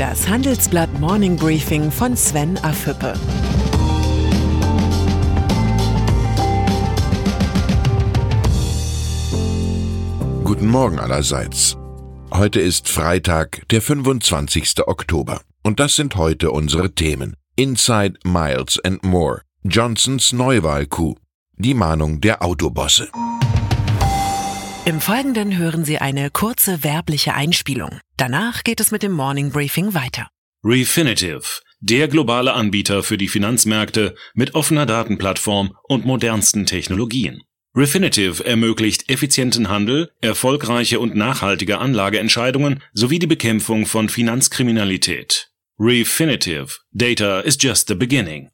Das Handelsblatt Morning Briefing von Sven Affüppe. Guten Morgen allerseits. Heute ist Freitag, der 25. Oktober. Und das sind heute unsere Themen. Inside Miles and More. Johnsons Neuwahl-Coup. Die Mahnung der Autobosse. Im Folgenden hören Sie eine kurze werbliche Einspielung. Danach geht es mit dem Morning Briefing weiter. Refinitiv, der globale Anbieter für die Finanzmärkte mit offener Datenplattform und modernsten Technologien. Refinitiv ermöglicht effizienten Handel, erfolgreiche und nachhaltige Anlageentscheidungen sowie die Bekämpfung von Finanzkriminalität. Refinitiv, Data is just the beginning.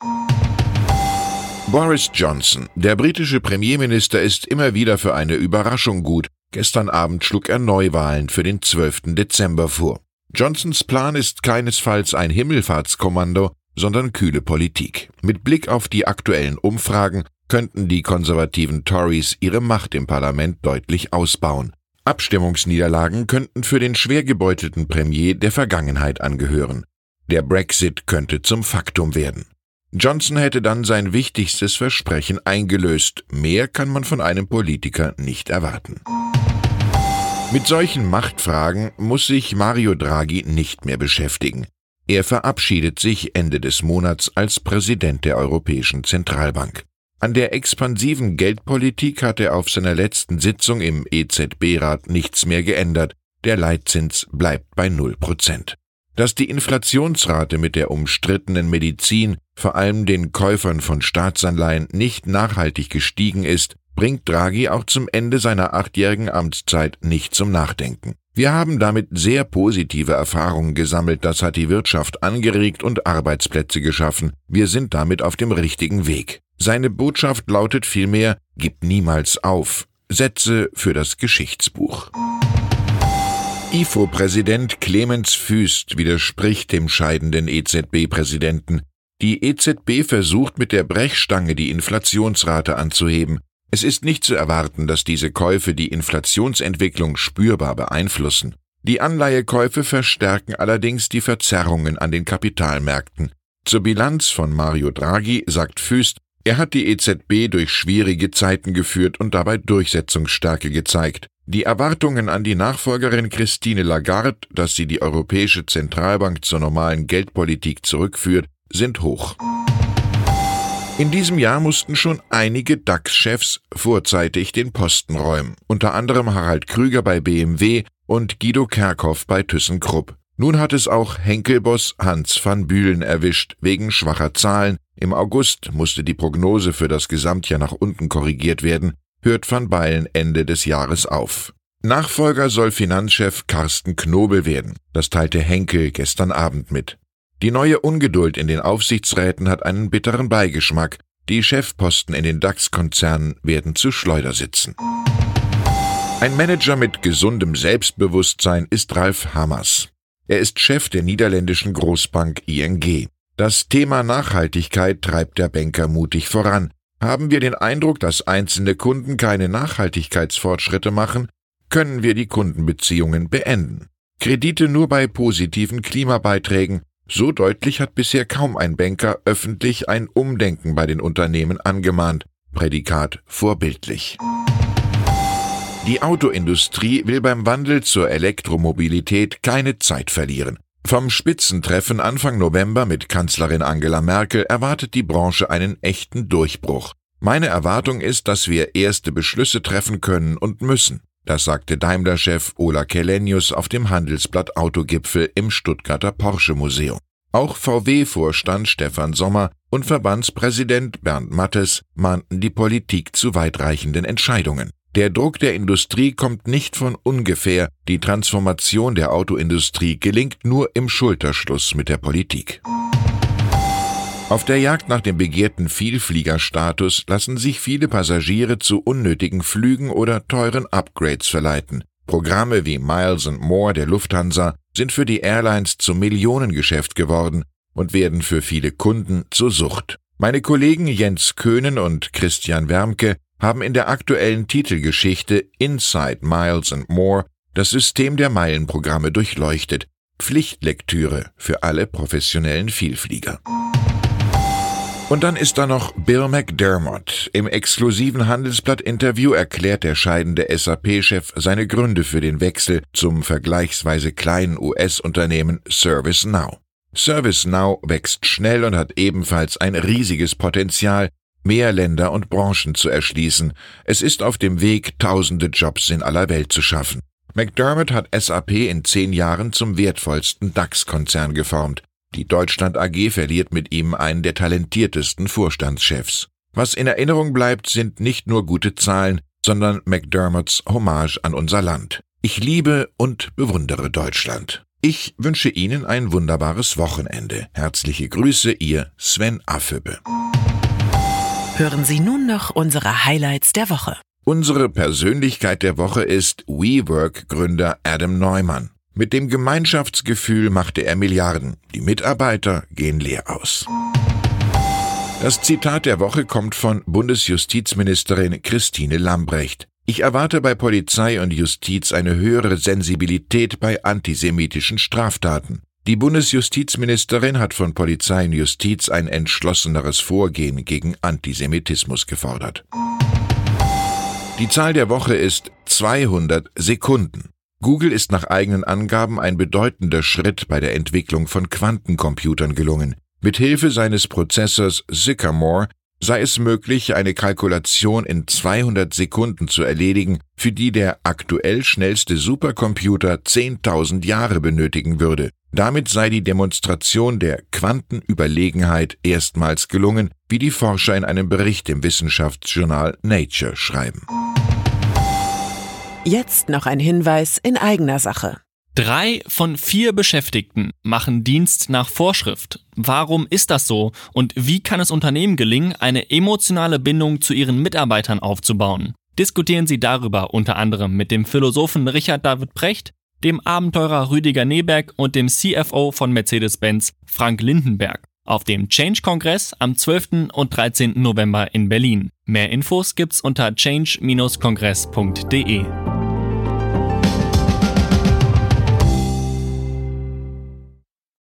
Boris Johnson, der britische Premierminister, ist immer wieder für eine Überraschung gut. Gestern Abend schlug er Neuwahlen für den 12. Dezember vor. Johnsons Plan ist keinesfalls ein Himmelfahrtskommando, sondern kühle Politik. Mit Blick auf die aktuellen Umfragen könnten die konservativen Tories ihre Macht im Parlament deutlich ausbauen. Abstimmungsniederlagen könnten für den schwer gebeutelten Premier der Vergangenheit angehören. Der Brexit könnte zum Faktum werden. Johnson hätte dann sein wichtigstes Versprechen eingelöst. Mehr kann man von einem Politiker nicht erwarten. Mit solchen Machtfragen muss sich Mario Draghi nicht mehr beschäftigen. Er verabschiedet sich Ende des Monats als Präsident der Europäischen Zentralbank. An der expansiven Geldpolitik hat er auf seiner letzten Sitzung im EZB-Rat nichts mehr geändert. Der Leitzins bleibt bei 0 Prozent. Dass die Inflationsrate mit der umstrittenen Medizin, vor allem den Käufern von Staatsanleihen, nicht nachhaltig gestiegen ist, bringt Draghi auch zum Ende seiner achtjährigen Amtszeit nicht zum Nachdenken. Wir haben damit sehr positive Erfahrungen gesammelt, das hat die Wirtschaft angeregt und Arbeitsplätze geschaffen. Wir sind damit auf dem richtigen Weg. Seine Botschaft lautet vielmehr, gib niemals auf. Sätze für das Geschichtsbuch. IFO-Präsident Clemens Füst widerspricht dem scheidenden EZB-Präsidenten. Die EZB versucht mit der Brechstange die Inflationsrate anzuheben. Es ist nicht zu erwarten, dass diese Käufe die Inflationsentwicklung spürbar beeinflussen. Die Anleihekäufe verstärken allerdings die Verzerrungen an den Kapitalmärkten. Zur Bilanz von Mario Draghi sagt Füst, er hat die EZB durch schwierige Zeiten geführt und dabei Durchsetzungsstärke gezeigt. Die Erwartungen an die Nachfolgerin Christine Lagarde, dass sie die Europäische Zentralbank zur normalen Geldpolitik zurückführt, sind hoch. In diesem Jahr mussten schon einige DAX-Chefs vorzeitig den Posten räumen, unter anderem Harald Krüger bei BMW und Guido Kerkhoff bei ThyssenKrupp. Nun hat es auch Henkelboss Hans van Bühlen erwischt, wegen schwacher Zahlen. Im August musste die Prognose für das Gesamtjahr nach unten korrigiert werden, hört van Beilen Ende des Jahres auf. Nachfolger soll Finanzchef Carsten Knobel werden. Das teilte Henkel gestern Abend mit. Die neue Ungeduld in den Aufsichtsräten hat einen bitteren Beigeschmack. Die Chefposten in den DAX-Konzernen werden zu Schleudersitzen. Ein Manager mit gesundem Selbstbewusstsein ist Ralf Hammers. Er ist Chef der niederländischen Großbank ING. Das Thema Nachhaltigkeit treibt der Banker mutig voran. Haben wir den Eindruck, dass einzelne Kunden keine Nachhaltigkeitsfortschritte machen, können wir die Kundenbeziehungen beenden. Kredite nur bei positiven Klimabeiträgen, so deutlich hat bisher kaum ein Banker öffentlich ein Umdenken bei den Unternehmen angemahnt. Prädikat vorbildlich. Die Autoindustrie will beim Wandel zur Elektromobilität keine Zeit verlieren. Vom Spitzentreffen Anfang November mit Kanzlerin Angela Merkel erwartet die Branche einen echten Durchbruch. Meine Erwartung ist, dass wir erste Beschlüsse treffen können und müssen. Das sagte Daimler-Chef Ola Kelenius auf dem Handelsblatt Autogipfel im Stuttgarter Porsche Museum. Auch VW-Vorstand Stefan Sommer und Verbandspräsident Bernd Mattes mahnten die Politik zu weitreichenden Entscheidungen. Der Druck der Industrie kommt nicht von ungefähr, die Transformation der Autoindustrie gelingt nur im Schulterschluss mit der Politik. Auf der Jagd nach dem begehrten Vielfliegerstatus lassen sich viele Passagiere zu unnötigen Flügen oder teuren Upgrades verleiten. Programme wie Miles and More der Lufthansa sind für die Airlines zum Millionengeschäft geworden und werden für viele Kunden zur Sucht. Meine Kollegen Jens Köhnen und Christian Wermke haben in der aktuellen Titelgeschichte Inside Miles and More das System der Meilenprogramme durchleuchtet. Pflichtlektüre für alle professionellen Vielflieger. Und dann ist da noch Bill McDermott. Im exklusiven Handelsblatt-Interview erklärt der scheidende SAP-Chef seine Gründe für den Wechsel zum vergleichsweise kleinen US-Unternehmen ServiceNow. ServiceNow wächst schnell und hat ebenfalls ein riesiges Potenzial, mehr Länder und Branchen zu erschließen. Es ist auf dem Weg, tausende Jobs in aller Welt zu schaffen. McDermott hat SAP in zehn Jahren zum wertvollsten DAX-Konzern geformt. Die Deutschland AG verliert mit ihm einen der talentiertesten Vorstandschefs. Was in Erinnerung bleibt, sind nicht nur gute Zahlen, sondern McDermotts Hommage an unser Land. Ich liebe und bewundere Deutschland. Ich wünsche Ihnen ein wunderbares Wochenende. Herzliche Grüße, Ihr Sven Affebe. Hören Sie nun noch unsere Highlights der Woche. Unsere Persönlichkeit der Woche ist WeWork-Gründer Adam Neumann. Mit dem Gemeinschaftsgefühl machte er Milliarden. Die Mitarbeiter gehen leer aus. Das Zitat der Woche kommt von Bundesjustizministerin Christine Lambrecht. Ich erwarte bei Polizei und Justiz eine höhere Sensibilität bei antisemitischen Straftaten. Die Bundesjustizministerin hat von Polizei und Justiz ein entschlosseneres Vorgehen gegen Antisemitismus gefordert. Die Zahl der Woche ist 200 Sekunden. Google ist nach eigenen Angaben ein bedeutender Schritt bei der Entwicklung von Quantencomputern gelungen. Mithilfe seines Prozessors Sycamore sei es möglich, eine Kalkulation in 200 Sekunden zu erledigen, für die der aktuell schnellste Supercomputer 10.000 Jahre benötigen würde. Damit sei die Demonstration der Quantenüberlegenheit erstmals gelungen, wie die Forscher in einem Bericht im Wissenschaftsjournal Nature schreiben. Jetzt noch ein Hinweis in eigener Sache. Drei von vier Beschäftigten machen Dienst nach Vorschrift. Warum ist das so und wie kann es Unternehmen gelingen, eine emotionale Bindung zu ihren Mitarbeitern aufzubauen? Diskutieren Sie darüber unter anderem mit dem Philosophen Richard David Precht, dem Abenteurer Rüdiger Neberg und dem CFO von Mercedes-Benz Frank Lindenberg auf dem Change-Kongress am 12. und 13. November in Berlin. Mehr Infos gibt's unter change-kongress.de.